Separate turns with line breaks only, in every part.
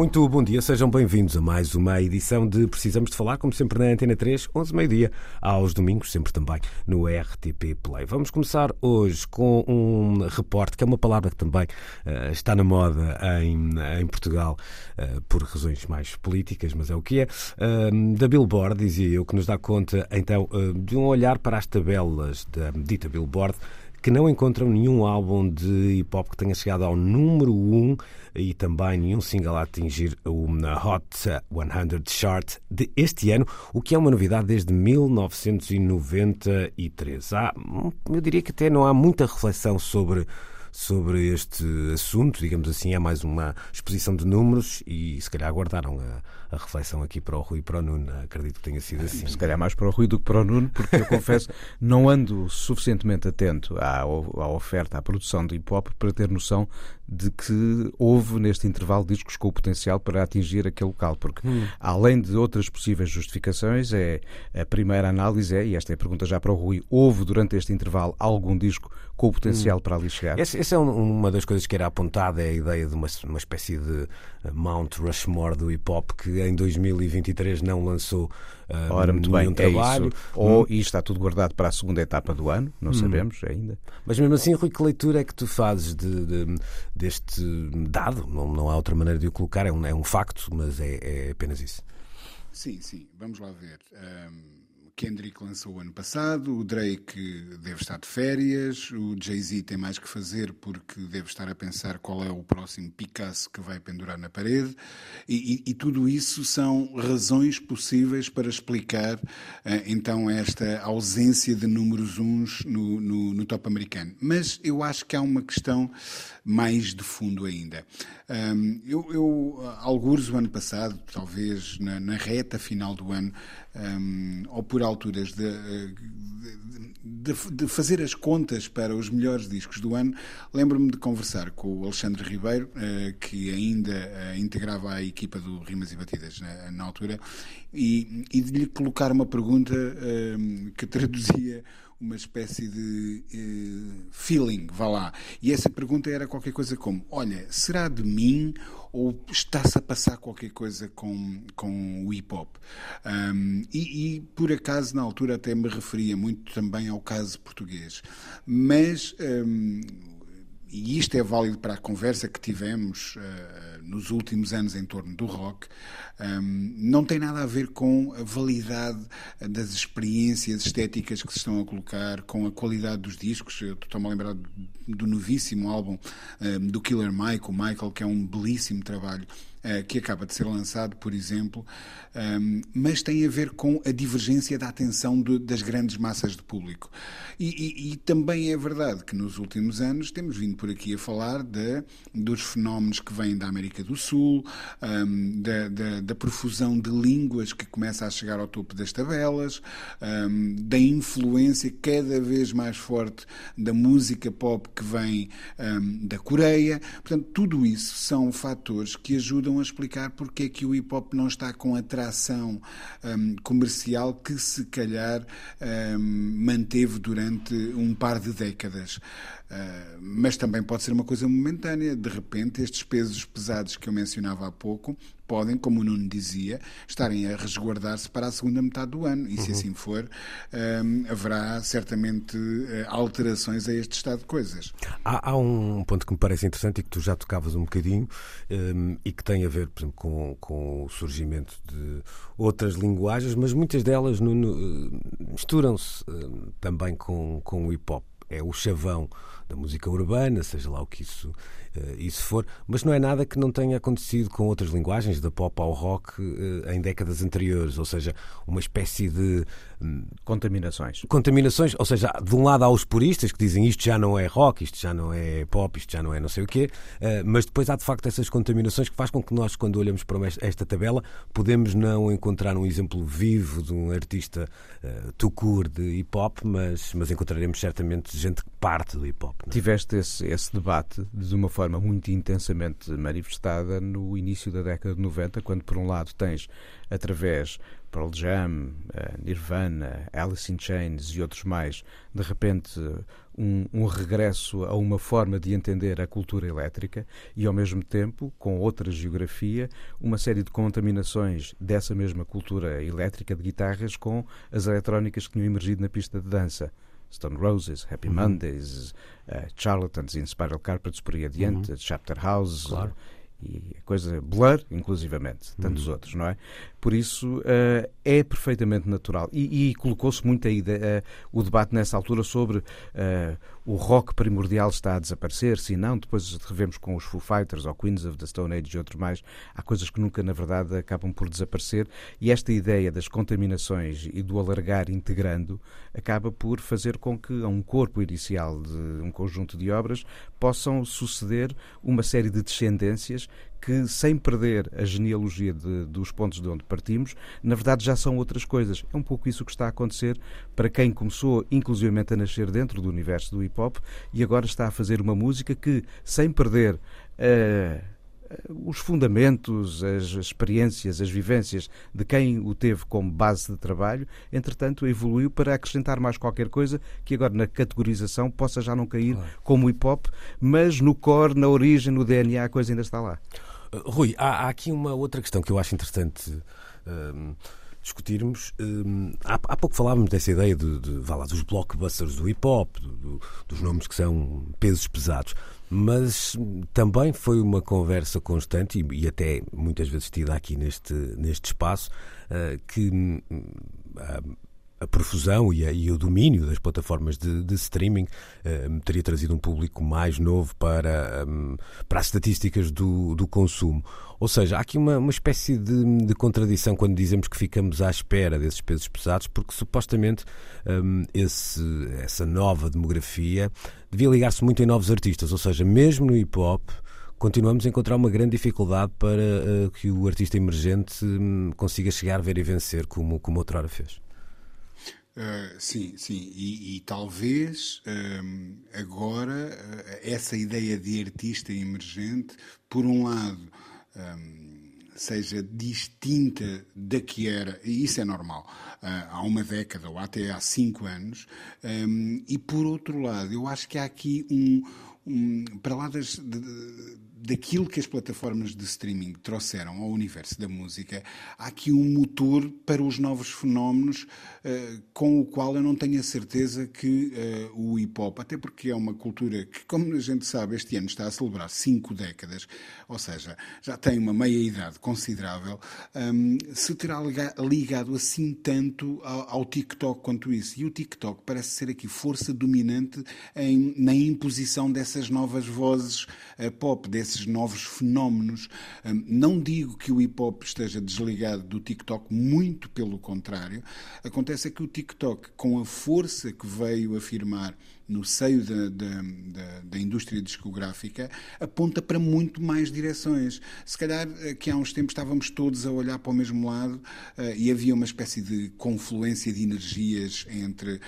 Muito bom dia, sejam bem-vindos a mais uma edição de Precisamos de Falar, como sempre na Antena 3, 11 meio-dia, aos domingos, sempre também no RTP Play. Vamos começar hoje com um reporte, que é uma palavra que também uh, está na moda em, em Portugal, uh, por razões mais políticas, mas é o que é, uh, da Billboard, dizia eu, que nos dá conta, então, de um olhar para as tabelas da dita Billboard, que não encontram nenhum álbum de hip hop que tenha chegado ao número 1 e também nenhum single a atingir o Hot 100 Chart de este ano, o que é uma novidade desde 1993. Há, eu diria que até não há muita reflexão sobre sobre este assunto, digamos assim, é mais uma exposição de números e se calhar aguardaram a, a reflexão aqui para o Rui e para o Nuno. Acredito que tenha sido assim.
Se calhar mais para o Rui do que para o Nuno, porque eu confesso, não ando suficientemente atento à, à oferta, à produção de hip hop para ter noção de que houve neste intervalo discos com o potencial para atingir aquele local, porque hum. além de outras possíveis justificações, é a primeira análise é, e esta é a pergunta já para o Rui, houve durante este intervalo algum disco com o potencial hum. para ali chegar?
Essa, essa é uma das coisas que era apontada, é a ideia de uma, uma espécie de Mount Rushmore do hip hop que em 2023 não lançou uh, Ora, muito nenhum bem, trabalho. É isso.
Ou e está tudo guardado para a segunda etapa do ano, não hum. sabemos ainda.
Mas mesmo assim, Rui, que leitura é que tu fazes de, de, deste dado? Não, não há outra maneira de o colocar, é um, é um facto, mas é, é apenas isso.
Sim, sim, vamos lá ver. Um... Kendrick lançou o ano passado, o Drake deve estar de férias, o Jay-Z tem mais que fazer porque deve estar a pensar qual é o próximo Picasso que vai pendurar na parede, e, e, e tudo isso são razões possíveis para explicar uh, então esta ausência de números uns no, no, no top americano. Mas eu acho que há uma questão mais de fundo ainda. Um, eu, eu, alguns o ano passado, talvez na, na reta final do ano, um, ou por alturas de, de, de, fazer as contas para os melhores discos do ano, lembro-me de conversar com o Alexandre Ribeiro, uh, que ainda uh, integrava a equipa do Rimas e Batidas na, na altura, e, e, de lhe colocar uma pergunta uh, que traduzia uma espécie de uh, feeling, vá lá. E essa pergunta era qualquer coisa como: olha, será de mim ou está-se a passar qualquer coisa com, com o hip hop? Um, e, e, por acaso, na altura, até me referia muito também ao caso português. Mas. Um, e isto é válido para a conversa que tivemos uh, nos últimos anos em torno do rock, um, não tem nada a ver com a validade das experiências estéticas que se estão a colocar, com a qualidade dos discos. Eu estou-me a lembrar do novíssimo álbum um, do Killer Mike, o Michael, que é um belíssimo trabalho que acaba de ser lançado, por exemplo, um, mas tem a ver com a divergência da atenção de, das grandes massas de público. E, e, e, também é verdade que nos últimos anos temos vindo por aqui a falar de, dos fenómenos que vêm da América do Sul, um, da, da, da, profusão de línguas que começa a chegar ao topo das tabelas, um, da influência cada vez mais forte da música pop que vem da Coreia. Portanto, tudo isso são fatores que ajudam a explicar porque é que o hip hop não está com atração atração um, comercial que se calhar um, manteve durante um par de décadas. Uh, mas também pode ser uma coisa momentânea. De repente, estes pesos pesados que eu mencionava há pouco podem, como o Nuno dizia, estarem a resguardar-se para a segunda metade do ano. E se uhum. assim for, um, haverá certamente uh, alterações a este estado de coisas.
Há, há, um ponto que me parece interessante e que tu já tocavas um bocadinho um, e que tem a ver, por exemplo, com, com o surgimento de outras linguagens, mas muitas delas misturam-se um, também com, com o hip hop. É o chavão da música urbana, seja lá o que isso, isso for, mas não é nada que não tenha acontecido com outras linguagens, da pop ao rock, uh, em décadas anteriores, ou seja, uma espécie de.
Um, contaminações.
Contaminações, ou seja, de um lado há os puristas que dizem isto já não é rock, isto já não é pop, isto já não é não sei o quê, uh, mas depois há de facto essas contaminações que faz com que nós, quando olhamos para esta tabela, podemos não encontrar um exemplo vivo de um artista uh, tucur de hip hop, mas, mas encontraremos certamente gente que parte do hip hop.
É? Tiveste esse, esse debate de uma forma muito intensamente manifestada no início da década de 90, quando, por um lado, tens através Pearl Jam, eh, Nirvana, Alice in Chains e outros mais, de repente um, um, regresso a uma forma de entender a cultura elétrica e, ao mesmo tempo, com outra geografia, uma série de contaminações dessa mesma cultura elétrica de guitarras com as eletrónicas que tinham emergido na pista de dança. Stone Roses, Happy uhum. Mondays, uh, Charlatans in Spiral Carpets por aí adiante, uhum. Chapter House. Claro e a coisa Blur, inclusivamente, tantos uhum. outros, não é? Por isso uh, é perfeitamente natural. E, e colocou-se muito a ideia, uh, o debate nessa altura sobre o rock primordial está a desaparecer, se não, depois revemos com os Foo Fighters ou Queens of the Stone Age e outros mais. Há coisas que nunca, na verdade, acabam por desaparecer. E esta ideia das contaminações e do alargar integrando acaba por fazer com que a um corpo inicial de um conjunto de obras possam suceder uma série de descendências que, sem perder a genealogia de, dos pontos de onde partimos, na verdade já são outras coisas. É um pouco isso que está a acontecer para quem começou, inclusivamente, a nascer dentro do universo do hip hop e agora está a fazer uma música que, sem perder. Uh, os fundamentos, as experiências, as vivências de quem o teve como base de trabalho, entretanto evoluiu para acrescentar mais qualquer coisa que agora na categorização possa já não cair claro. como hip hop, mas no core, na origem, no DNA, a coisa ainda está lá.
Rui, há, há, aqui uma outra questão que eu acho interessante um, discutirmos. Um, há, há, pouco falávamos dessa ideia de, de, de lá, dos blockbusters do hip hop, do, do, dos nomes que são pesos pesados, mas também foi uma conversa constante e, e até muitas vezes tida aqui neste, neste espaço uh, que. Uh, a profusão e, a, e, o domínio das plataformas de, de streaming uh, teria trazido um público mais novo para, um, para as estatísticas do, do consumo. Ou seja, há aqui uma, uma espécie de, de, contradição quando dizemos que ficamos à espera desses pesos pesados, porque supostamente um, esse, essa nova demografia devia ligar-se muito em novos artistas, ou seja, mesmo no hip hop continuamos a encontrar uma grande dificuldade para uh, que o artista emergente um, consiga chegar, ver e vencer como, como outrora fez.
Uh, sim, sim, e, e talvez um, agora uh, essa ideia de artista emergente, por um lado, um, seja distinta da que era, e isso é normal, uh, há uma década ou até há cinco anos, um, e por outro lado, eu acho que há aqui um, para lá das. De, daquilo que as plataformas de streaming trouxeram ao universo da música, há aqui um motor para os novos fenómenos uh, com o qual eu não tenho a certeza que uh, o hip hop, até porque é uma cultura que, como a gente sabe, este ano está a celebrar cinco décadas, ou seja, já tem uma meia-idade considerável, um, se terá ligado assim tanto ao, ao, TikTok quanto isso. E o TikTok parece ser aqui força dominante em, na imposição dessas novas vozes uh, pop, desses esses novos fenómenos. Hum, não digo que o hip hop esteja desligado do TikTok, muito pelo contrário. Acontece é que o TikTok, com a força que veio afirmar no seio da, da, da, da, indústria discográfica aponta para muito mais direções. Se calhar eh, que há uns tempos estávamos todos a olhar para o mesmo lado uh, e havia uma espécie de confluência de energias entre uh,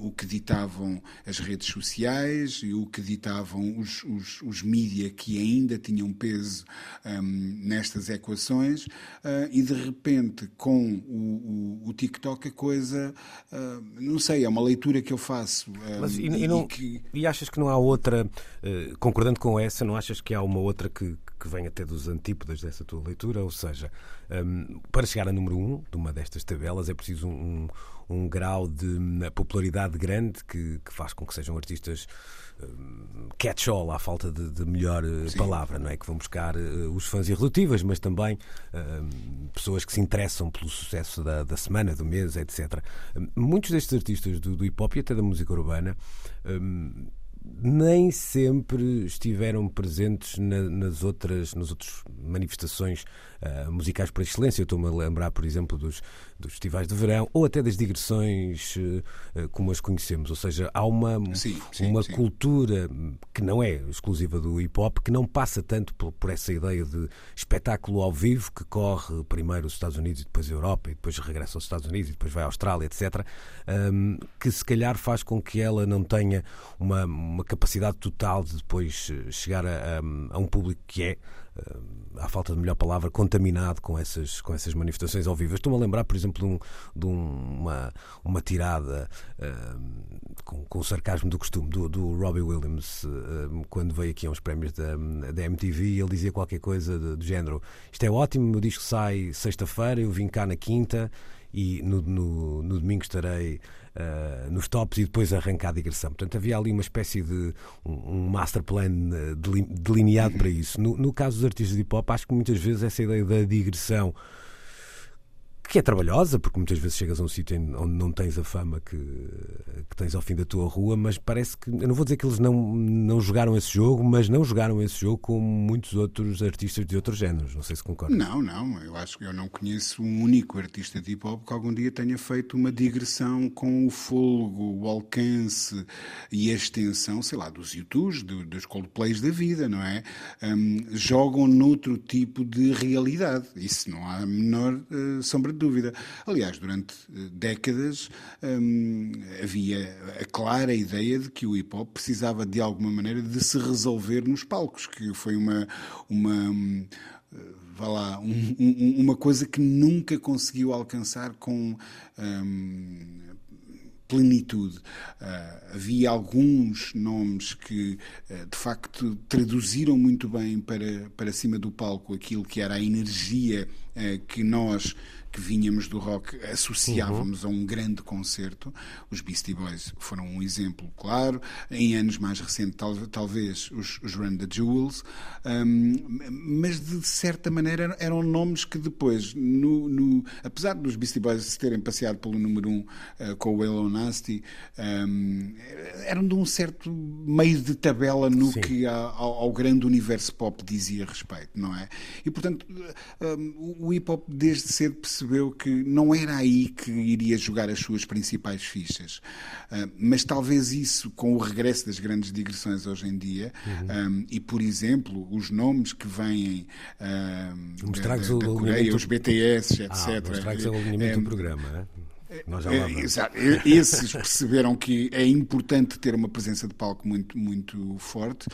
o que ditavam as redes sociais e o que ditavam os, os, os mídia que ainda tinham peso um, nestas equações uh, e de repente com o, o, o TikTok a coisa, não sei, é uma leitura que eu faço.
Mas e, e, não, que... e, achas que não há outra, uh, concordando com essa, não achas que há uma outra que, que vem até dos antípodas dessa tua leitura? Ou seja, um, para chegar a número um de uma destas tabelas é preciso um, um, um grau de hum, popularidade grande que, que, faz com que sejam artistas um, catch-all, à falta de, de melhor uh, palavra, não é? Que vão buscar uh, os fãs irredutíveis, mas também uh, pessoas que se interessam pelo sucesso da, da semana, do mês, etc. muitos destes artistas do, do hip hop e até da música urbana nem sempre estiveram presentes na, nas outras nas outras manifestações uh, musicais por excelência. Eu estou-me a lembrar, por exemplo, dos, dos festivais de verão ou até das digressões uh, como as conhecemos. Ou seja, há uma,
sim, sim,
uma
sim.
cultura que não é exclusiva do hip hop, que não passa tanto por, por, essa ideia de espetáculo ao vivo que corre primeiro os Estados Unidos e depois a Europa e depois regressa aos Estados Unidos e depois vai à Austrália, etc. Um, que se calhar faz com que ela não tenha uma, uma capacidade total de depois chegar a, a, a um público que é à falta de melhor palavra, contaminado com essas, com essas manifestações ao vivo. Estou-me a lembrar, por exemplo, de, um, de uma, uma tirada uh, com, com o sarcasmo do costume do, do Robbie Williams, uh, quando veio aqui a uns prémios da, da MTV, ele dizia qualquer coisa de, do género: Isto é ótimo, o disco sai sexta-feira, eu vim cá na quinta e no, no, no domingo estarei uh, nos tops e depois arrancar a digressão. Portanto, havia ali uma espécie de um, master plan delineado para isso. No, no caso dos artistas de hip hop, acho que muitas vezes essa ideia da digressão que é trabalhosa, porque muitas vezes chegas a um sítio onde não tens a fama que, que, tens ao fim da tua rua, mas parece que, eu não vou dizer que eles não, não jogaram esse jogo, mas não jogaram esse jogo como muitos outros artistas de outros géneros. Não sei se concorda.
Não, não, eu acho que eu não conheço um único artista de hip hop que algum dia tenha feito uma digressão com o folgo, o alcance e a extensão, sei lá, dos YouTubes, do, dos Coldplays da vida, não é? Um, jogam noutro tipo de realidade. Isso não há a menor uh, sombra dúvida. Aliás, durante décadas hum, havia a clara ideia de que o hip hop precisava de alguma maneira de se resolver nos palcos, que foi uma. uma vá lá, um, um, uma coisa que nunca conseguiu alcançar com hum, plenitude. Uh, havia alguns nomes que, uh, de facto, traduziram muito bem para, para cima do palco aquilo que era a energia uh, que nós que vinhamos do rock associávamos uhum. a um grande concerto. Os Beastie Boys foram um exemplo claro. Em anos mais recentes, tal, talvez os, os Run the Jewels, um, mas de certa maneira eram nomes que depois, no, no, apesar dos Beastie Boys se terem passeado pelo número 1 um, uh, com o Hello Nasty, um, eram de um certo meio de tabela no Sim. que ao, ao, grande universo pop dizia respeito, não é? E portanto, o hip hop desde cedo percebeu percebeu que não era aí que iria jogar as suas principais fichas. Uh, mas talvez isso, com o regresso das grandes digressões hoje em dia, uhum. um, e por exemplo, os nomes que vêm uh, da, da, da Coreia, os BTS, etc.
Ah, o alinhamento do programa, é? Nós já lá
é, Exato. Esses perceberam que é importante ter uma presença de palco muito, muito forte,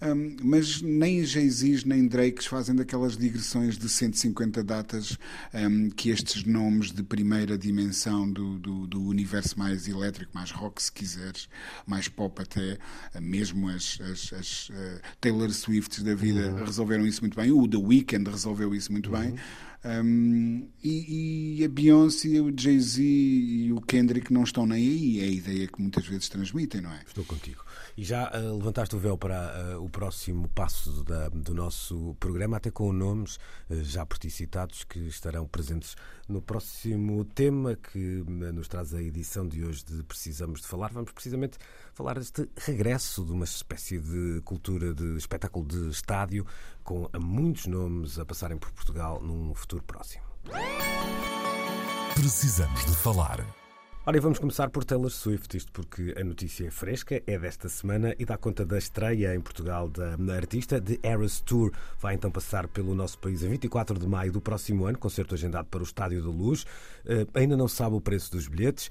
um, mas nem Jay-Z nem Drake fazem daquelas digressões de 150 datas um, que estes nomes de primeira dimensão do, do, do, universo mais elétrico, mais rock, se quiseres, mais pop até, mesmo as, as, as uh, Taylor Swifts da vida uhum. resolveram isso muito bem, o The Weeknd resolveu isso muito uhum. bem. Um, e, e, a Beyoncé, o Jay-Z e o Kendrick não estão nem aí. É a ideia que muitas vezes transmitem, não é?
Estou contigo. E já uh, levantaste o véu para uh, o próximo passo da, do nosso programa, até com nomes uh, já por ti citados que estarão presentes no próximo tema que nos traz a edição de hoje de Precisamos de Falar. Vamos precisamente falar deste regresso de uma espécie de cultura de espetáculo de estádio com muitos nomes a passarem por Portugal num futuro próximo.
Precisamos de falar.
Ora, vamos começar por Taylor Swift, isto porque a notícia é fresca, é desta semana e dá conta da estreia em Portugal da artista de Eras Tour. Vai então passar pelo nosso país a 24 de maio do próximo ano, concerto agendado para o Estádio da Luz. Uh, ainda não sabe o preço dos bilhetes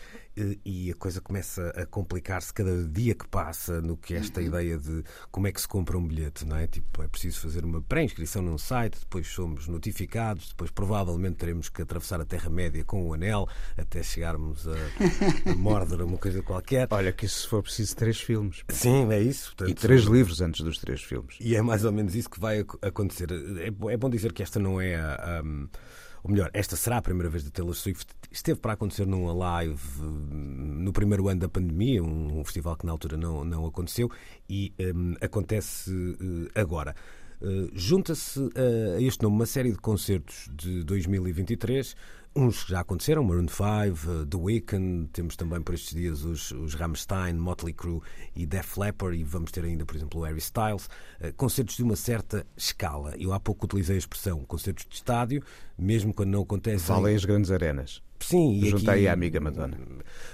e a coisa começa a complicar-se cada dia que passa no que é esta uhum. ideia de como é que se compra um bilhete, não é? Tipo, é preciso fazer uma pré-inscrição num site, depois somos notificados, depois provavelmente teremos que atravessar a Terra-média com o anel até chegarmos a Mordor, uma coisa qualquer.
Olha, que isso se for preciso três filmes.
Sim, é isso.
Portanto, e três livros antes dos três filmes.
E é mais ou menos isso que vai acontecer. É, é bom dizer que esta não é a. Um, ou melhor, esta será a primeira vez da Taylor Swift. Esteve para acontecer numa live hum, no primeiro ano da pandemia, um, um festival que na altura não, não aconteceu, e um, acontece uh, agora. Uh, Junta-se uh, a este nome uma série de concertos de 2023 Uns já aconteceram, Maroon 5, uh, The Weeknd, temos também por estes dias os, os Rammstein, Motley Crue e Def Leppard, e vamos ter ainda, por exemplo, o Harry Styles, concertos de uma certa escala. Eu há pouco utilizei a expressão concertos de estádio, mesmo quando não acontecem...
Falem as grandes arenas.
Sim,
e aqui, aí a amiga Madonna.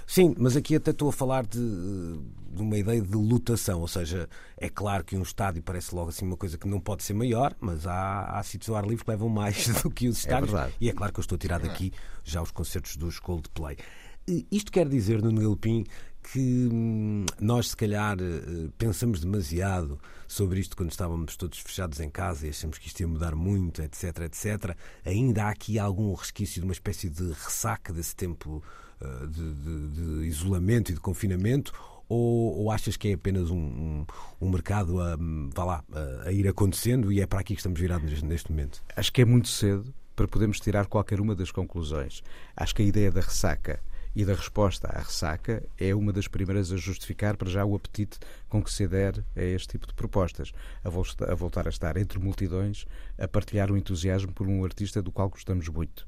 Sim, mas aqui até estou a falar de, de, uma ideia de lotação, ou seja, é claro que um estádio parece logo assim uma coisa que não pode ser maior, mas há, há sítios ao ar livre que levam mais do que os é estádios.
É
e é claro que eu estou a tirar daqui já os concertos dos Coldplay. Isto quer dizer, no Nilpin, que hum, nós, se calhar, eh, pensamos demasiado sobre isto quando estávamos todos fechados em casa e achamos que isto ia mudar muito, etc, etc. Ainda há aqui algum resquício de uma espécie de ressaca desse tempo eh, de, de, de isolamento e de confinamento? Ou, ou, achas que é apenas um, um, um mercado a, hum, vá lá, a, a, ir acontecendo e é para aqui que estamos virados neste, neste momento?
Acho que é muito cedo para podermos tirar qualquer uma das conclusões. Acho que a ideia da ressaca e da resposta à ressaca é uma das primeiras a justificar para já o apetite com que se adere a este tipo de propostas, a voltar a estar entre multidões, a partilhar o entusiasmo por um artista do qual gostamos muito.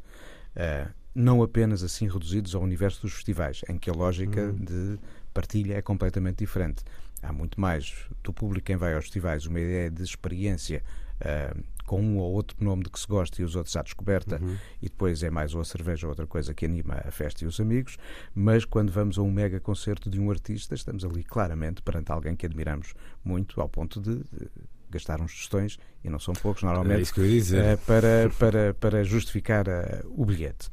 Uh, não apenas assim reduzidos ao universo dos festivais, em que a lógica uhum. de partilha é completamente diferente. Há muito mais do público quem vai aos festivais, uma ideia de experiência uh, com um ou outro nome de que se gosta e os outros à descoberta, uhum. e depois é mais ou a cerveja ou outra coisa que anima a festa e os amigos, mas quando vamos a um mega concerto de um artista, estamos ali claramente perante alguém que admiramos muito, ao ponto de gastar uns tostões, e não são poucos normalmente,
uh,
para, para, para justificar uh, o bilhete.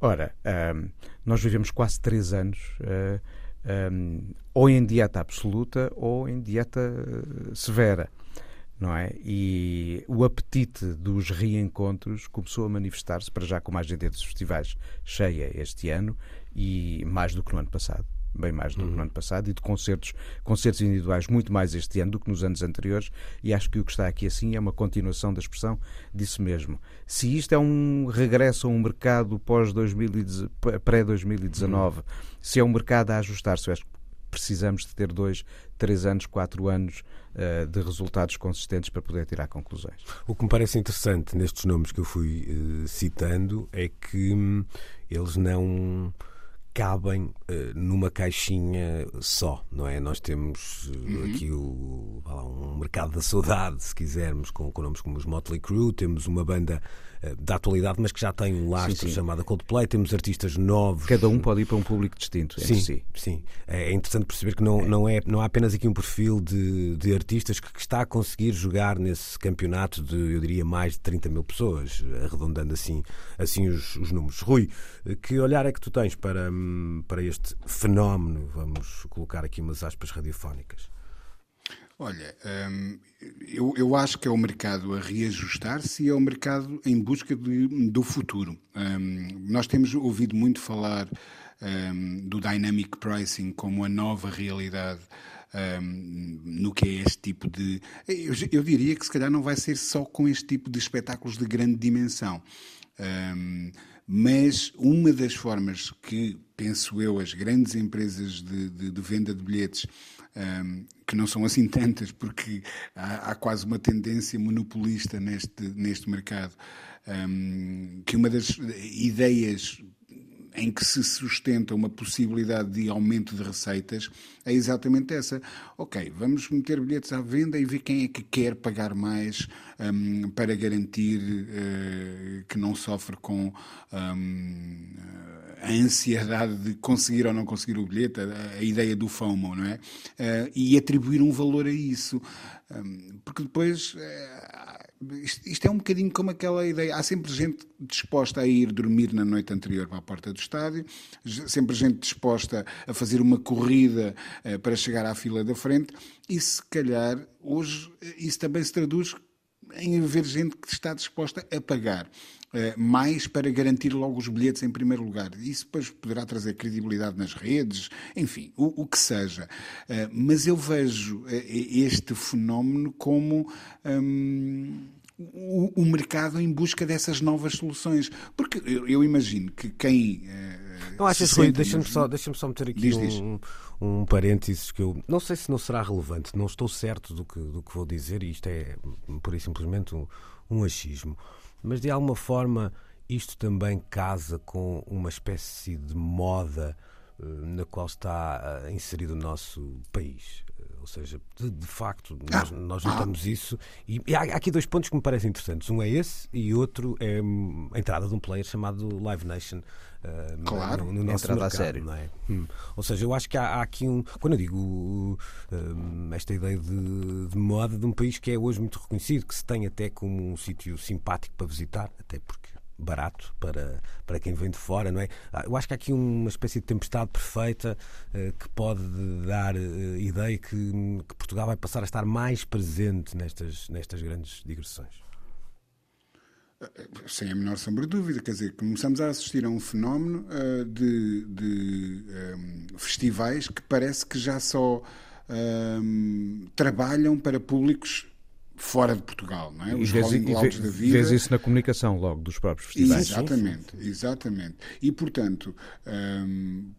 Ora, uh, nós vivemos quase três anos um, ou em dieta absoluta ou em dieta severa não é? E o apetite dos reencontros começou a manifestar-se, para já com mais gente dos festivais cheia este ano e mais do que no ano passado. Bem mais do uhum. que no uhum. ano passado, e de concertos, concertos individuais muito mais este ano do que nos anos anteriores, e acho que o que está aqui assim é uma continuação da expressão disso mesmo. Se isto é um regresso a um mercado pós pré-2019, uhum. se é um mercado a ajustar-se, acho que precisamos de ter dois, três anos, quatro anos uh, de resultados consistentes para poder tirar conclusões.
O que me parece interessante nestes nomes que eu fui uh, citando é que hum, eles não cabem uh, numa caixinha só, não é? Nós temos uh, uhum. aqui o, lá, um mercado da saudade, se quisermos, com, com nomes como os Motley Crue, temos uma banda uh, da atualidade, mas que já tem um lastro chamada Coldplay, temos artistas novos.
Cada um pode ir para um público distinto
sim,
si.
Sim, é, é interessante perceber que não, é. Não, é, não há apenas aqui um perfil de, de artistas que, que, está a conseguir jogar nesse campeonato de, eu diria, mais de 30 mil pessoas, arredondando assim, assim os, os números. Rui, que olhar é que tu tens para para este fenómeno, vamos colocar aqui umas aspas radiofónicas?
Olha, hum, eu, eu, acho que é o mercado a reajustar-se e é o mercado em busca de, do futuro. Hum, nós temos ouvido muito falar hum, do dynamic pricing como a nova realidade um, no que é este tipo de. Eu, eu, diria que se calhar não vai ser só com este tipo de espetáculos de grande dimensão. Um, mas uma das formas que, penso eu, as grandes empresas de, de, de venda de bilhetes, um, que não são assim tantas, porque há, há, quase uma tendência monopolista neste, neste mercado, um, que uma das ideias em que se sustenta uma possibilidade de aumento de receitas é exatamente essa. Ok, vamos meter bilhetes à venda e ver quem é que quer pagar mais um, para garantir uh, que não sofre com um, a ansiedade de conseguir ou não conseguir o bilhete, a, a ideia do FOMO, não é? Uh, e atribuir um valor a isso. Um, porque depois. Isto, isto, é um bocadinho como aquela ideia. Há sempre gente disposta a ir dormir na noite anterior para a porta do estádio, sempre gente disposta a fazer uma corrida uh, para chegar à fila da frente, e se calhar hoje isso também se traduz em haver gente que está disposta a pagar. Uh, mais para garantir logo os bilhetes em primeiro lugar. Isso depois poderá trazer credibilidade nas redes, enfim, o, o que seja. Uh, mas eu vejo este fenómeno como. Um, o, o, mercado em busca dessas novas soluções. Porque eu, eu imagino que quem.
Não achas, Rui, deixa-me só, deixa só meter aqui diz, um, um parênteses que eu não sei se não será relevante, não estou certo do que, do que vou dizer, e isto é por simplesmente um, um achismo, mas de alguma forma isto também casa com uma espécie de moda uh, na qual está uh, inserido o nosso país. Ou seja, de, de facto, nós, ah, nós notamos ah. isso. E, e há, há, aqui dois pontos que me parecem interessantes. Um é esse e outro é hum, a entrada de um player chamado Live Nation.
Uh, claro,
no, no nosso entrada mercado, a sério. É? Hum. Ou seja, eu acho que há, há aqui um. Quando eu digo uh, esta ideia de, de, moda de um país que é hoje muito reconhecido, que se tem até como um sítio simpático para visitar, até porque barato para, para quem vem de fora, não é? Ah, eu acho que há aqui uma espécie de tempestade perfeita uh, que pode dar uh, ideia que, que, Portugal vai passar a estar mais presente nestas, nestas grandes digressões.
Sem a menor sombra de dúvida, quer dizer, começamos a assistir a um fenómeno uh, de, de um, festivais que parece que já só um, trabalham para públicos fora de Portugal, não é?
Os e vês, Rolling Clouds da vida. Vês isso na comunicação logo dos próprios festivais.
Exatamente, exatamente. E portanto, hum,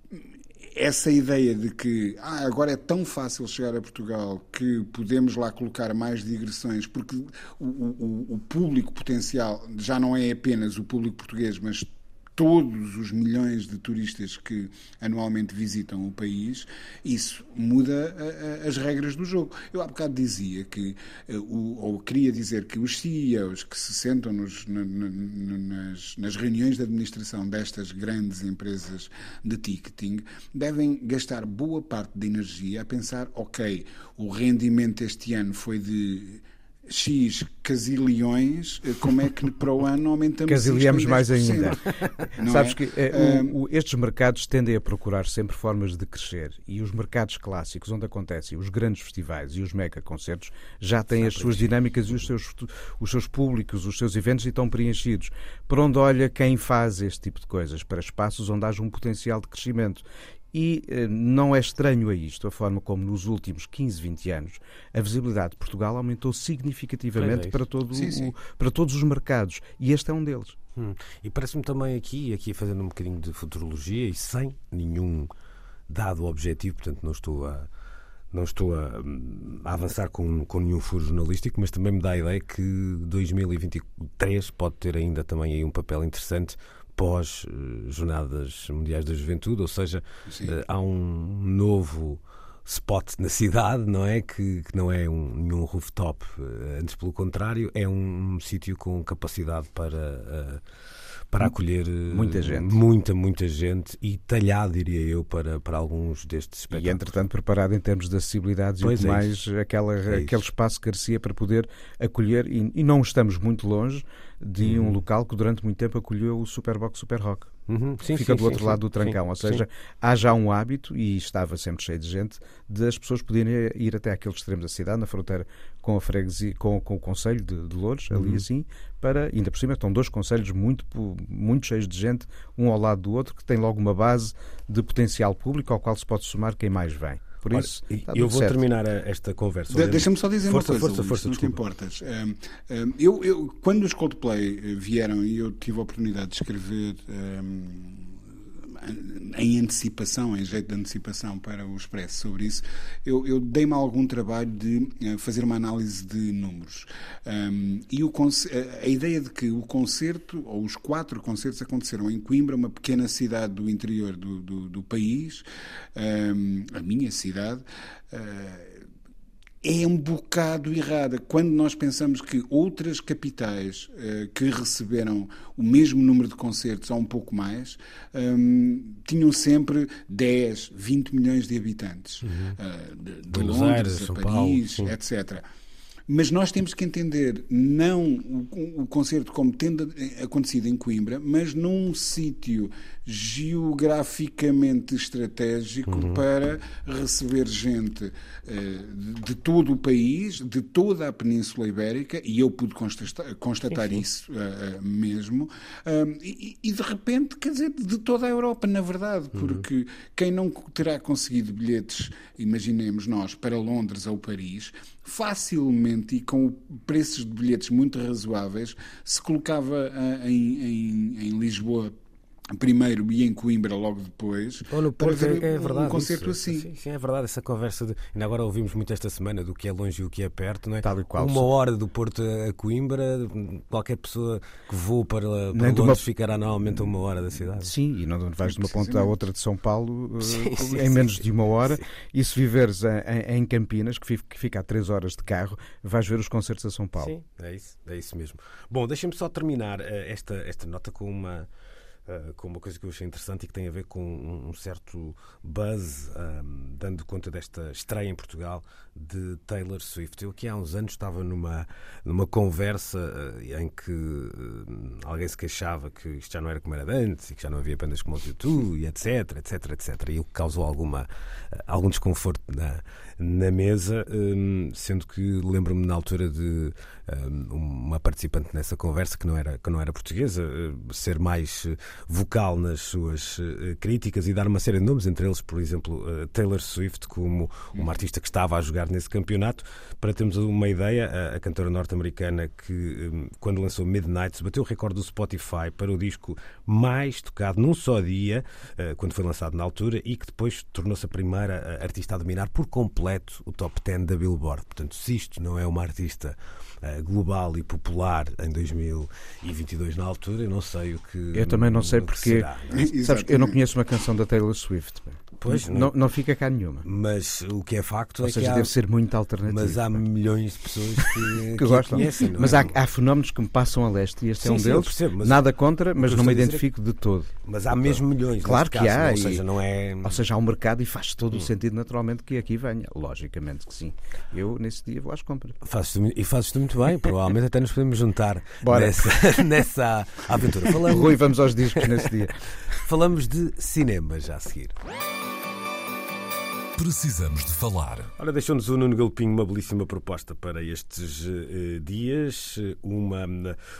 essa ideia de que ah, agora é tão fácil chegar a Portugal que podemos lá colocar mais digressões, porque o, o, o público potencial já não é apenas o público português, mas todos os milhões de turistas que anualmente visitam o país, isso muda a, a, as regras do jogo. Eu há bocado dizia que, eh, ou queria dizer que os CEOs que se sentam nos, na, na, nas, nas reuniões de administração destas grandes empresas de ticketing devem gastar boa parte da energia a pensar, ok, o rendimento este ano foi de X casilhões, eh, como é que para o ano aumentamos
Casilhamos mais ainda. Sabes é? que é, o, o, estes mercados tendem a procurar sempre formas de crescer e os mercados clássicos, onde acontecem os grandes festivais e os mega concertos, já têm as suas dinâmicas e os seus, os seus públicos, os seus eventos e estão preenchidos. Por onde olha quem faz este tipo de coisas? Para espaços onde haja um potencial de crescimento. E eh, não é estranho a isto a forma como nos últimos 15, 20 anos a visibilidade de Portugal aumentou significativamente é para, todo sim, sim. O, para todos os mercados. E este é um deles.
Hum. E parece-me também aqui, aqui fazendo um bocadinho de futurologia e sem nenhum dado objetivo, portanto não estou a, não estou a, a, avançar com, com nenhum furo jornalístico, mas também me dá a ideia que 2023 pode ter ainda também aí um papel interessante pós-Jornadas Mundiais da Juventude, ou seja, Sim. Eh, há um novo spot na cidade, não é? Que, que não é um, nenhum rooftop, eh, antes pelo contrário, é um, um sítio com capacidade para. Uh, para acolher
muita gente,
muita, muita gente e talhado, diria eu, para, para alguns destes espetáculos.
E, entretanto, preparado em termos de acessibilidade e é mais aquela, é aquele espaço que carecia para poder acolher, e, e não estamos muito longe de um uhum. local que durante muito tempo acolheu o Superbox Super Rock. Uhum. Sim, Fica sim, do outro sim, lado do trancão, ou seja, há já um hábito, e estava sempre cheio de gente, de as pessoas poderem ir até aquele extremo da cidade, na fronteira com a freguesia, com, com o Conselho de, de Louros, ali uhum. assim, para, ainda por cima, estão dois conselhos muito, muito cheios de gente, um ao lado do outro, que tem logo uma base de potencial público ao qual se pode somar quem mais vem. Por Olha, isso,
eu vou certo. terminar esta conversa.
De, Deixa-me só dizer força, uma coisa, força, força, se não te importas. Um, um, eu, eu, quando os Coldplay vieram e eu tive a oportunidade de escrever um, em antecipação, em jeito de antecipação para o Expresso sobre isso, eu, eu dei-me algum trabalho de uh, fazer uma análise de números. Um, e o, a ideia de que o concerto, ou os quatro concertos, aconteceram em Coimbra, uma pequena cidade do interior do, do, do país, um, a minha cidade. Uh, é um bocado errada. Quando nós pensamos que outras capitais uh, que receberam o mesmo número de concertos ou um pouco mais um, tinham sempre 10, 20 milhões de habitantes. Uhum. Uh, de, de Londres, Aires, a Paris, Paulo, etc. Mas nós temos que entender não o, o concerto como tendo acontecido em Coimbra, mas num sítio geograficamente estratégico uhum. para receber gente uh, de todo o país, de toda a Península Ibérica, e eu pude constatar, constatar isso uh, mesmo, e, e, de repente, quer dizer, de toda a Europa, na verdade, uhum. porque uhum. quem não terá conseguido bilhetes, imaginemos nós, para Londres ou Paris, facilmente e com preços de bilhetes muito razoáveis, se colocava uh, em, em, em Lisboa primeiro e em Coimbra logo depois.
Ou no
para
Porto,
ver
é, é verdade.
um concerto
isso.
assim.
Sim, sim, é verdade. Essa conversa. De... Ainda agora ouvimos muito esta semana do que é longe e o que é perto, não é?
Tal e qual.
Uma hora do Porto a Coimbra, qualquer pessoa que voe para, para
Nem
Londres
uma-
ficará normalmente a uma hora da cidade.
Sim, e não vais de uma ponta à outra de São Paulo eh,
Sim, sim,
em menos
sim.
de uma hora.
Sim.
E se viveres em, em- Campinas, que fica a três horas de carro, vais ver os concertos a São Paulo.
Sim, é isso, é isso mesmo. Bom, deixem-me só terminar eh, esta, esta nota com uma, eh, com uma coisa que eu achei interessante e que tem a ver com um, um certo buzz, ahm, dando conta desta estreia em Portugal de Taylor Swift. Eu aqui há uns anos estava numa, numa conversa eh, em que eh, alguém se queixava que isto já não era como era antes e que já não havia bandas como o YouTube e etc, etc, etc. E o que causou alguma, algum desconforto na, na mesa, hum, sendo que lembro-me na altura de uma participante nessa conversa que não era, que não era portuguesa ser mais vocal nas suas eh, críticas e dar uma série de nomes, entre eles, por exemplo, eh, Taylor Swift, como uma artista que estava a jogar nesse campeonato. Para termos uma ideia, a, cantora norte-americana que, hum, quando lançou Midnight, bateu o recorde do Spotify para o disco mais tocado num só dia, eh, quando foi lançado na altura, e que depois tornou-se a primeira artista a dominar por completo o top 10 da Billboard. Portanto, se isto não é uma artista global e popular em 2022 na altura, eu não sei o que.
Eu também não sei porque-
será, não é?
Sabes, eu não conheço uma canção da Taylor Swift. pá.
Pois,
não,
não.
fica cá nenhuma.
Mas o que é facto
Ou
é
seja,
que há,
deve ser muito alternativo.
mas há milhões de pessoas que,
que
a
gostam.
conhecem.
mas
é?
há, há fenómenos que me passam a leste e este é
Sim,
um
sim,
deles.
percebo,
Nada contra, mas não me
é
identifico de todo.
Mas há mesmo milhões.
Claro que
caso,
há,
Ou seja, não é.
Ou seja, há um mercado e faz
Hum.
todo o sentido naturalmente que aqui venha. Logicamente que sim. Eu, nesse dia, vou às compras.
Fazes tu, e fazes tu muito bem, provavelmente até nos podemos juntar
Bora.
nessa, nessa aventura. Falamos,
Rui, vamos aos discos nesse dia.
falamos de cinema já a seguir.
Precisamos de falar.
Ora, deixou-nos o Nuno Galpinho uma belíssima proposta para estes eh, dias. Uma,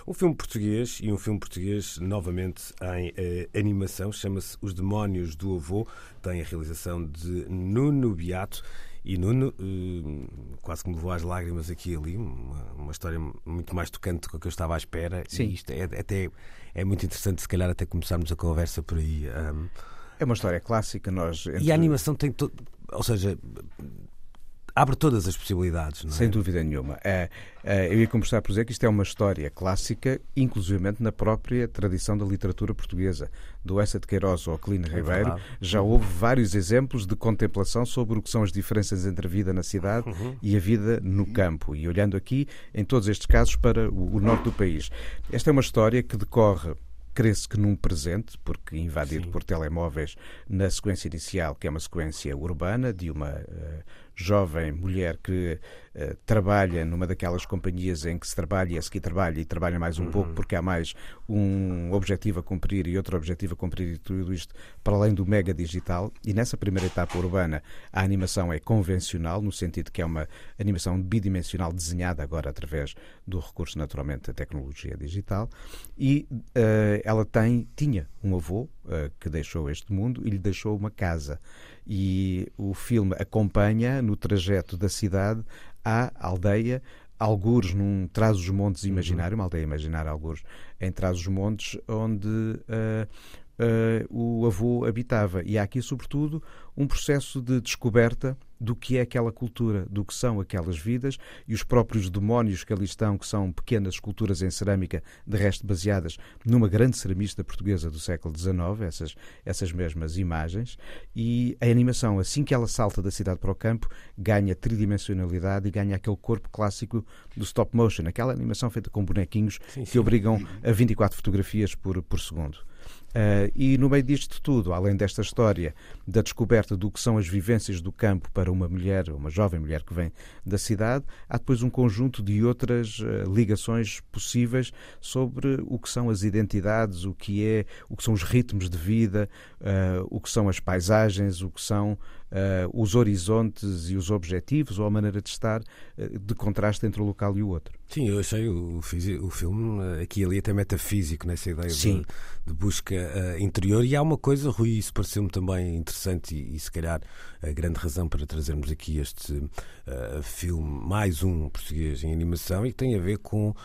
um filme português e um filme português novamente em eh, animação. Chama-se Os Demónios do Avô. Tem a realização de Nuno Beato. E Nuno, eh, quase que me levou às lágrimas aqui e ali. Uma, uma história muito mais tocante do que eu estava à espera.
Sim.
E isto é, até, é muito interessante, se calhar, até começarmos a conversa por aí. ahm.
É uma história clássica. Nós, entre-
E a animação tem todo. Ou seja, abre todas as possibilidades, não é?
Sem dúvida nenhuma. É, é, eu ia começar por dizer que isto é uma história clássica, inclusivamente na própria tradição da literatura portuguesa. Do Essa de Queiroz ao Ribeiro,
É verdade.
já houve vários exemplos de contemplação sobre o que são as diferenças entre a vida na cidade
Uhum.
e a vida no campo. E olhando aqui, em todos estes casos, para o norte do país. Esta é uma história que decorre Cresce que num presente, porque invadido por telemóveis na sequência inicial, que é uma sequência urbana, de uma eh, jovem mulher que eh, trabalha numa daquelas companhias em que se trabalha e a seguir trabalha e trabalha mais um pouco porque há mais um objetivo a cumprir e outro objetivo a cumprir e tudo isto para além do mega digital. E nessa primeira etapa urbana a animação é convencional, no sentido que é uma animação bidimensional desenhada agora através do recurso naturalmente da tecnologia digital. E eh, ela tem, tinha um avô eh, que deixou este mundo e lhe deixou uma casa. E o filme acompanha no trajeto da cidade à aldeia, algures num Trás-os-Montes imaginário, uma aldeia imaginária, algures em Trás-os-Montes, onde eh, eh, o avô habitava. E há aqui, sobretudo, um processo de descoberta do que é aquela cultura, do que são aquelas vidas e os próprios demónios que ali estão, que são pequenas esculturas em cerâmica, de resto baseadas numa grande ceramista portuguesa do século XIX, essas, essas mesmas imagens. E a animação, assim que ela salta da cidade para o campo, ganha tridimensionalidade e ganha aquele corpo clássico do stop motion, aquela animação feita com bonequinhos que obrigam a 24 fotografias por, por segundo. Uh, e no meio disto tudo, além desta história da descoberta do que são as vivências do campo para uma mulher, uma jovem mulher que vem da cidade, há depois um conjunto de outras uh, ligações possíveis sobre o que são as identidades, o que é, o que são os ritmos de vida, uh, o que são as paisagens, o que são os horizontes e os objetivos ou a maneira de estar de contraste entre o local e o outro.
Sim, eu achei o, o filme aqui e ali até metafísico nessa ideia de, de, busca uh, interior. E há uma coisa, Rui, isso pareceu-me também interessante e, e, se calhar a grande razão para trazermos aqui este uh, filme, mais um português em animação, e que tem a ver com uh,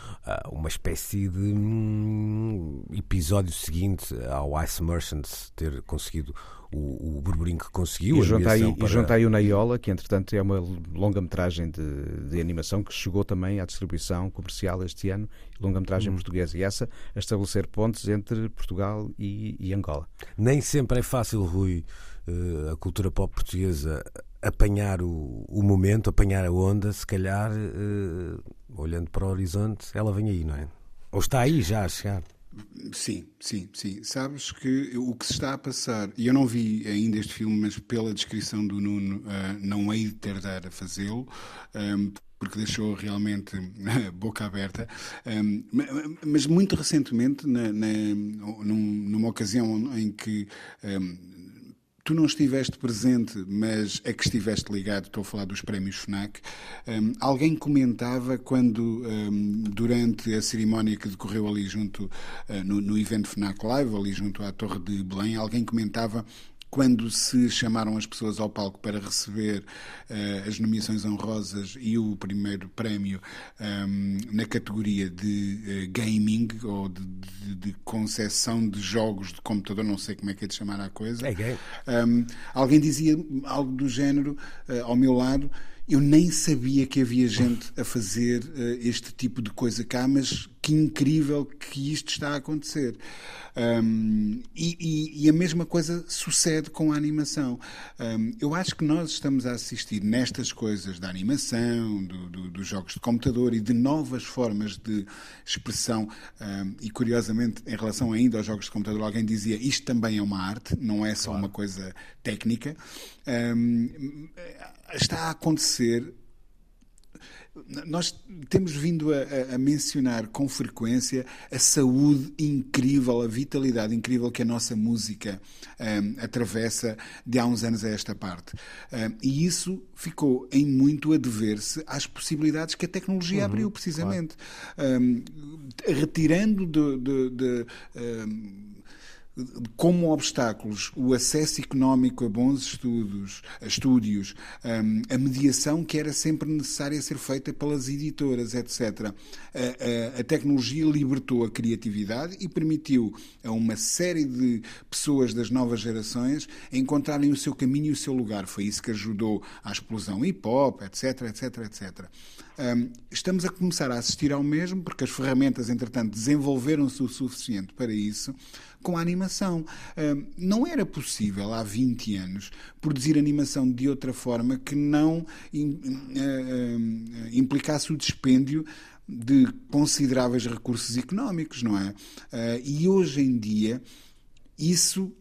uma espécie de um, episódio seguinte ao Ice Merchants ter conseguido o, o burburinho que conseguiu.
E junta, aí, para... e junta aí o Naiola, que entretanto é uma longa-metragem de, de, animação que chegou também à distribuição comercial este ano, longa-metragem hum. portuguesa. E essa a estabelecer pontes entre Portugal e, e Angola.
Nem sempre é fácil, Rui, eh, a cultura pop portuguesa apanhar o, o momento, apanhar a onda, se calhar, uh, olhando para o horizonte, ela vem aí, não é? Ou está aí já a chegar.
Sim, sim, sim. Sabes que o que se está a passar, e eu não vi ainda este filme, mas pela descrição do Nuno, uh, não hei de tardar a fazê-lo, um, porque deixou realmente a boca aberta. Um, mas muito recentemente, na, na, numa ocasião em que. Um, tu não estiveste presente, mas é que estiveste ligado, estou a falar dos prémios FNAC. Um, alguém comentava quando, um, durante a cerimónia que decorreu ali junto, uh, no, no evento FNAC Live, ali junto à Torre de Belém, alguém comentava quando se chamaram as pessoas ao palco para receber uh, as nomeações honrosas e o primeiro prémio um, ehm, na categoria de uh, gaming ou de, de, de, concessão de jogos de computador, não sei como é que é de chamar a coisa.
É gay.
Um, ehm, alguém dizia algo do género uh, ao meu lado. Eu nem sabia que havia gente a fazer este tipo de coisa cá, mas que incrível que isto está a acontecer. Um, e, e, e, a mesma coisa sucede com a animação. Um, eu acho que nós estamos a assistir nestas coisas da animação, do, do, dos jogos de computador e de novas formas de expressão. Um, e curiosamente, em relação ainda aos jogos de computador, alguém dizia isto também é uma arte, não é só claro. uma coisa técnica. está a acontecer nós temos vindo a, a, mencionar com frequência a saúde incrível, a vitalidade incrível que a nossa música um, atravessa de há uns anos a esta parte. Um, e isso ficou em muito a dever-se às possibilidades que a tecnologia uhum, abriu, precisamente. Claro. Um, retirando de, de, de como obstáculos o acesso económico a bons estudos, a estúdios, hum, a mediação que era sempre necessária ser feita pelas editoras, etc. A, a, a, tecnologia libertou a criatividade e permitiu a uma série de pessoas das novas gerações encontrarem o seu caminho e o seu lugar. Foi isso que ajudou à explosão hip-hop, etc, etc, etc. Estamos a começar a assistir ao mesmo, porque as ferramentas, entretanto, desenvolveram-se o suficiente para isso, com a animação. Um, não era possível, há 20 anos, produzir animação de outra forma que não in, uh, implicasse o dispêndio de consideráveis recursos económicos, não é? E hoje em dia isso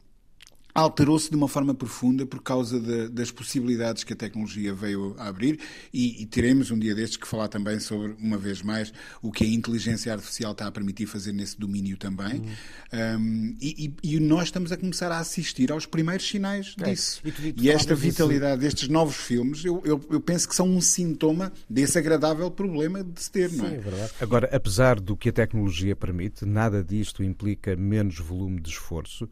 alterou-se de uma forma profunda por causa de, das possibilidades que a tecnologia veio a abrir e, e, teremos um dia destes que falar também sobre, uma vez mais, o que a inteligência artificial está a permitir fazer nesse domínio também. Uhum. Um, e, e, nós estamos a começar a assistir aos primeiros sinais é. disso. E, tu, tu e esta vitalidade destes novos filmes, eu, eu, eu, penso que são um sintoma desse agradável problema de se ter,
Sim,
não é?
é verdade. Agora, apesar do que a tecnologia permite, nada disto implica menos volume de esforço.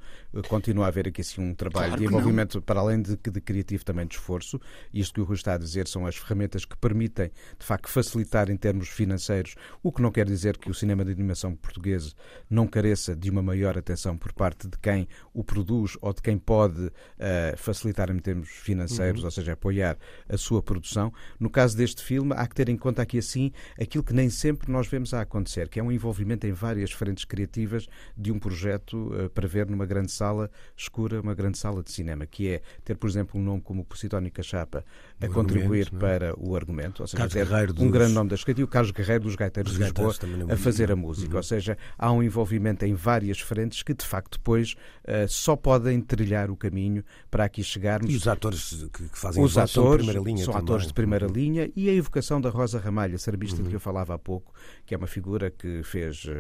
Continua a haver aqui assim, um trabalho claro de envolvimento, não. para além de, de criativo, também de esforço. Isto que o Rui está a dizer são as ferramentas que permitem, de facto, facilitar em termos financeiros, o que não quer dizer que o cinema de animação português não careça de uma maior atenção por parte de quem o produz ou de quem pode uh, facilitar em termos financeiros, uhum. ou seja, apoiar a sua produção. No caso deste filme, há que ter em conta aqui assim aquilo que nem sempre nós vemos a acontecer, que é um envolvimento em várias frentes criativas de um projeto uh, para ver numa grande sala escura, uma grande sala de cinema, que é ter, por exemplo, um nome como Positónica Chapa a contribuir é? para o argumento, ou seja, ter um dos... grande nome da escrita e o Carlos Guerreiro dos Gaiteiros de Lisboa é a fazer a música. Uhum. Ou seja, há um envolvimento em várias frentes que, de facto, depois uh, só podem trilhar o caminho para aqui chegarmos.
E os atores que, que fazem
os atores
são de primeira linha
São
também.
atores de primeira uhum. linha e a evocação da Rosa Ramalha, sarbista uhum. de que eu falava há pouco, que é uma figura que fez uh,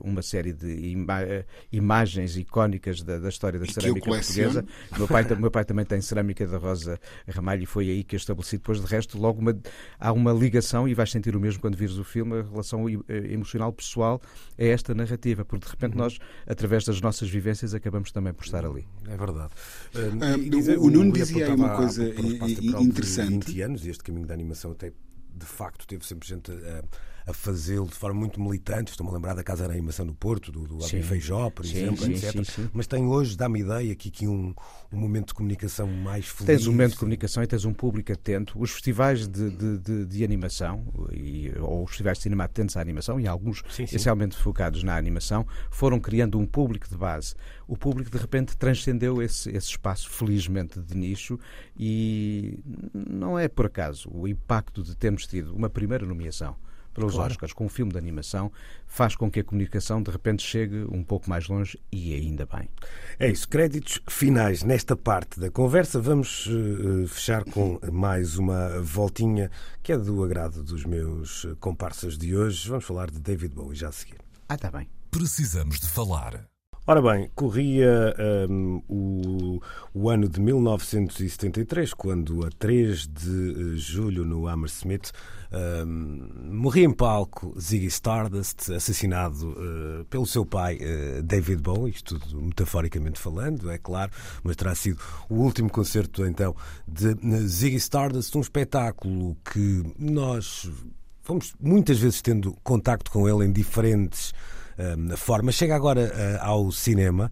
uma série de ima imagens icónicas da, da história da
e
cerâmica portuguesa. O meu pai, meu pai também tem cerâmica da Rosa Ramalho e foi aí que eu estabeleci depois. De resto, logo uma, há uma ligação, e vais sentir o mesmo quando vires o filme, a relação eh, emocional pessoal a esta narrativa, porque de repente uhum. nós, através das nossas vivências, acabamos também por estar ali.
É verdade.
Uh, dizer, o, o Nuno dizia aí uma coisa interessante.
20 anos, e este caminho da animação até de facto teve sempre gente a, a fazê-lo de forma muito militante. Estou-me a lembrar da Casa da Animação do Porto, do, do Abi Feijó, por sim, exemplo, sim, etc. Sim, Mas tem hoje, dá-me ideia, que aqui um, um momento de comunicação mais feliz.
Tens um momento de comunicação e tens um público atento. Os festivais de, de, de, de animação, e, ou os festivais de cinema atentos à animação, e alguns essencialmente focados na animação, foram criando um público de base. O público, de repente, transcendeu esse, esse espaço, felizmente, de nicho, e não é por acaso o impacto de termos tido uma primeira nomeação para os claro. Oscars com um filme de animação faz com que a comunicação de repente chegue um pouco mais longe e ainda bem.
É isso. Créditos finais nesta parte da conversa. Vamos uh, fechar com mais uma voltinha que é do agrado dos meus comparsas de hoje. Vamos falar de David Bowie já a seguir.
Ah, está bem.
Precisamos de falar.
Ora bem, corria um, o, o, ano de 1973, quando a 3 de eh, julho no Hammersmith um, morria em palco Ziggy Stardust, assassinado uh, pelo seu pai uh, David Bowie, isto tudo metaforicamente falando, é claro, mas terá sido o último concerto então de Ziggy Stardust, um espetáculo que nós fomos muitas vezes tendo contacto com ele em diferentes forma. Chega agora uh, ao cinema.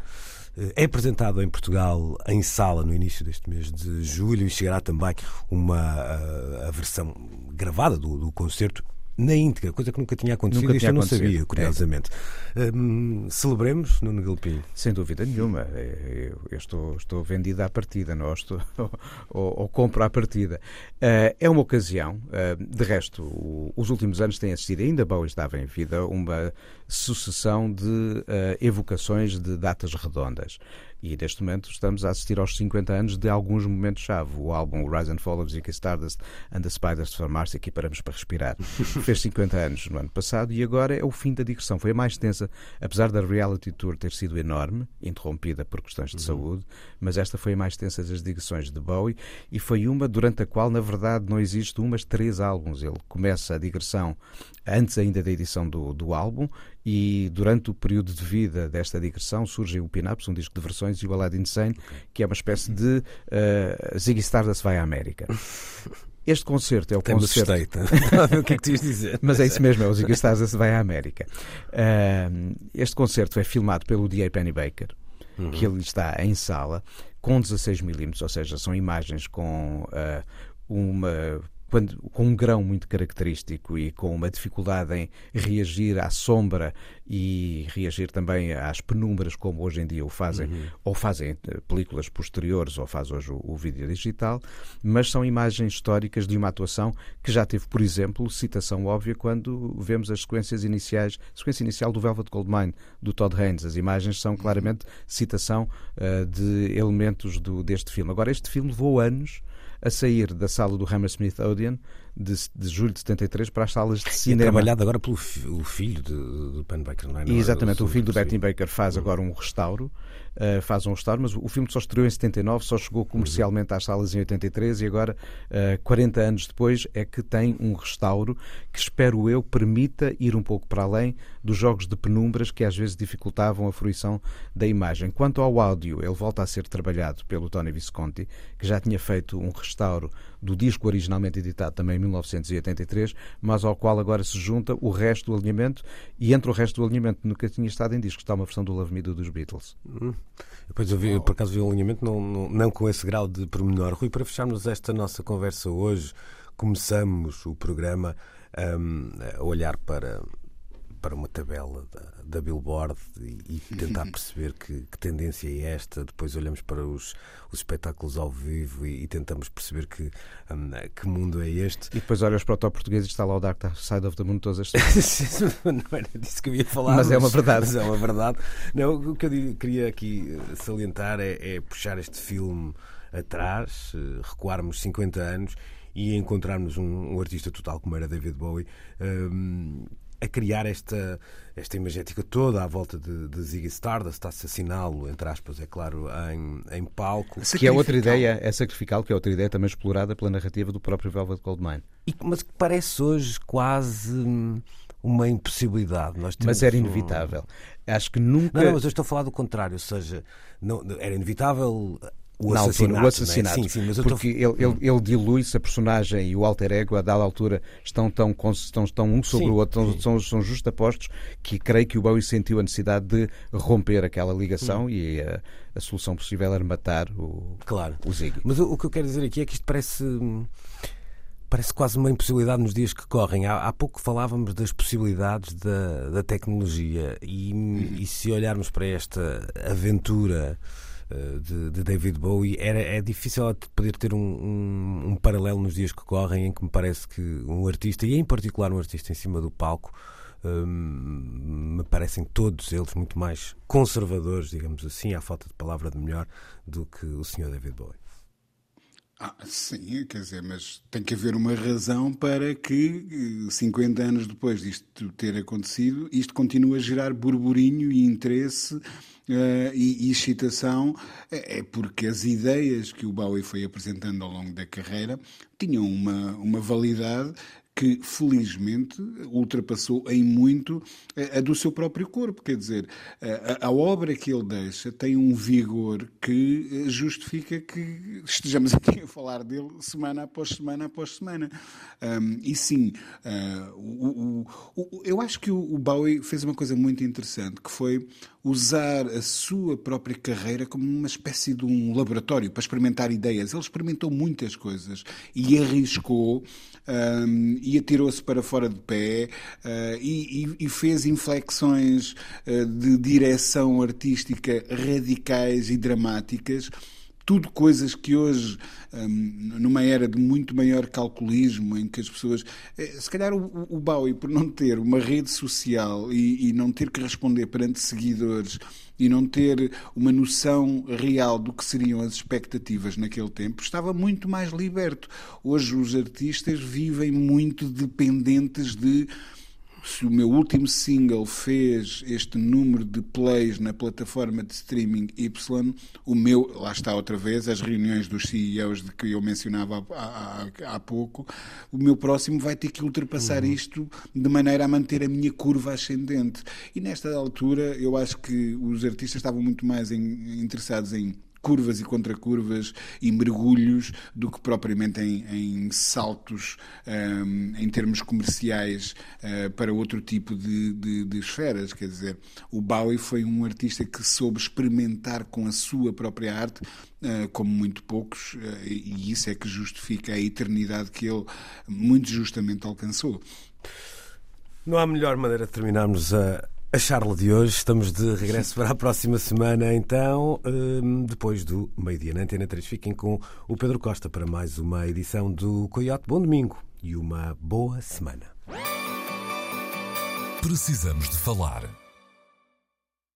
Uh, é apresentado em Portugal em sala no início deste mês de julho e chegará também uma uh, a versão gravada do, do concerto na íntegra, coisa que nunca tinha acontecido nunca tinha eu não sabia, é. curiosamente. É. Um, celebremos no Galpim?
Sem dúvida nenhuma. É, eu, eu, estou, estou vendida à partida, não estou, ou, ou, compro à partida. Uh, é uma ocasião, uh, de resto, o, os últimos anos têm assistido, ainda Bowie estava em vida, uma sucessão de uh, evocações de datas redondas. E neste momento estamos a assistir aos 50 anos de alguns momentos-chave. O álbum Rise and Fall of Ziggy Stardust and the Spiders from Mars, aqui paramos para respirar, fez 50 anos no ano passado e agora é o fim da digressão. Foi a mais tensa, apesar da reality tour ter sido enorme, interrompida por questões de uhum. saúde, mas esta foi a mais tensa das digressões de Bowie e foi uma durante a qual, na verdade, não existe umas três álbuns. Ele começa a digressão antes ainda da edição do, do álbum e durante o período de vida desta digressão surge o Pin-Ups, um disco de versões, e o Aladdin okay. que é uma espécie de uh, Ziggy Stardust vai à América. Este concerto é o
Tem
concerto.
o que é que tu ias dizer?
Mas é isso mesmo, é o Ziggy Stardust vai à América. Uh, este concerto é filmado pelo D.A. Penny Baker, uhum. que ele está em sala com 16 milímetros, ou seja, são imagens com uh, uma quando, com um grão muito característico e com uma dificuldade em reagir à sombra e reagir também às penumbras, como hoje em dia o fazem, uhum. ou fazem eh, películas posteriores, ou faz hoje o, o, vídeo digital, mas são imagens históricas de uma atuação que já teve, por exemplo, citação óbvia quando vemos as sequências iniciais, sequência inicial do Velvet Goldmine, do Todd Haynes. As imagens são claramente citação uh, de elementos do, deste filme. Agora, este filme levou anos a sair da sala do Hammersmith Odeon de, de julho de 73 para as salas de cinema.
E é trabalhado agora pelo filho do Penn Baker, não é?
Não Exatamente, o filho do Betty Baker faz agora um restauro uh, faz um restauro, mas o filme só estreou em 79, só chegou comercialmente às salas em 83 e agora, uh, eh, 40 anos depois, é que tem um restauro que, espero eu, permita ir um pouco para além dos jogos de penumbras que às vezes dificultavam a fruição da imagem. Quanto ao áudio, ele volta a ser trabalhado pelo Tony Visconti, que já tinha feito um restauro do disco originalmente editado também 1983, mas ao qual agora se junta o resto do alinhamento e entre o resto do alinhamento nunca tinha estado em disco está uma versão do Love Me Do dos Beatles.
Hum. Depois eu vi, por acaso vi o alinhamento não, não, não com esse grau de pormenor. Rui, para fecharmos esta nossa conversa hoje, começamos o programa um, a olhar para para uma tabela da, da Billboard e, e tentar perceber que, que, tendência é esta. Depois olhamos para os, os espetáculos ao vivo e, e tentamos perceber que, um, que mundo é este.
E depois olhas para o top português e está lá o Dark Side of the Moon todas as
Não era disso que eu ia falar.
Mas, mas, é uma verdade.
Mas é uma verdade. Não, o que eu queria aqui eh, salientar é, é puxar este filme atrás, eh, recuarmos 50 anos e encontrarmos um, um, artista total como era David Bowie, um, a criar esta, esta imagética toda à volta de, de Ziggy Stardust, a assassiná-lo, entre aspas, é claro, em, em palco.
Que é outra ideia, é sacrificial, que é outra ideia também explorada pela narrativa do próprio Velvet Goldmine.
E, mas que parece hoje quase hum, uma impossibilidade. Nós
mas era inevitável. Um... Acho que nunca.
Não, não, mas eu estou a falar do contrário, ou seja, não, era inevitável
o na altura, o assassinato. Sim, sim, porque tô... ele, ele, ele dilui-se a personagem e o alter ego, a dada altura, estão, tão, estão, estão um sobre sim, o outro, são, são justapostos, que creio que o Bowie sentiu a necessidade de romper aquela ligação hum. e a, a, solução possível era matar o,
claro.
o Ziggy.
Mas o, o, que eu quero dizer aqui é que isto parece. Parece quase uma impossibilidade nos dias que correm. Há, há pouco falávamos das possibilidades da, da tecnologia e, e se olharmos para esta aventura de, de, David Bowie, era, é difícil poder ter um, um, um, paralelo nos dias que correm em que me parece que um artista, e em particular um artista em cima do palco, um, me parecem todos eles muito mais conservadores, digamos assim, à falta de palavra de melhor, do que o Sr. David Bowie.
Ah, sim, quer dizer, mas tem que haver uma razão para que 50 anos depois disto ter acontecido, isto continue a gerar burburinho e interesse uh, e, e excitação. É, é porque as ideias que o Bowie foi apresentando ao longo da carreira tinham uma, uma validade que felizmente ultrapassou em muito a do seu próprio corpo. Quer dizer, a, a, obra que ele deixa tem um vigor que justifica que estejamos aqui a falar dele semana após semana após semana. Um, e sim, uh, o, o, o, eu acho que o, Bowie fez uma coisa muito interessante, que foi usar a sua própria carreira como uma espécie de um laboratório para experimentar ideias. Ele experimentou muitas coisas e arriscou um, e atirou-se para fora de pé uh, e, e, fez inflexões uh, de direção artística radicais e dramáticas tudo coisas que hoje, numa era de muito maior calculismo, em que as pessoas. Eh, se calhar o, o Bowie, por não ter uma rede social e, e, não ter que responder perante seguidores e não ter uma noção real do que seriam as expectativas naquele tempo, estava muito mais liberto. Hoje os artistas vivem muito dependentes de se o meu último single fez este número de plays na plataforma de streaming Y, o meu, lá está outra vez, as reuniões dos CEOs de que eu mencionava há, há, há pouco, o meu próximo vai ter que ultrapassar uhum. isto de maneira a manter a minha curva ascendente. E nesta altura eu acho que os artistas estavam muito mais em, interessados em curvas e contracurvas e mergulhos do que propriamente em, em saltos um, em termos comerciais uh, para outro tipo de, de, de, esferas. Quer dizer, o Bowie foi um artista que soube experimentar com a sua própria arte. Uh, como muito poucos, uh, e isso é que justifica a eternidade que ele muito justamente alcançou.
Não há melhor maneira de terminarmos a, a charla de hoje. Estamos de regresso para a próxima semana, então, hum, depois do meio-dia na Antena 3. Fiquem com o Pedro Costa para mais uma edição do Coyote. Bom domingo e uma boa semana.
Precisamos de falar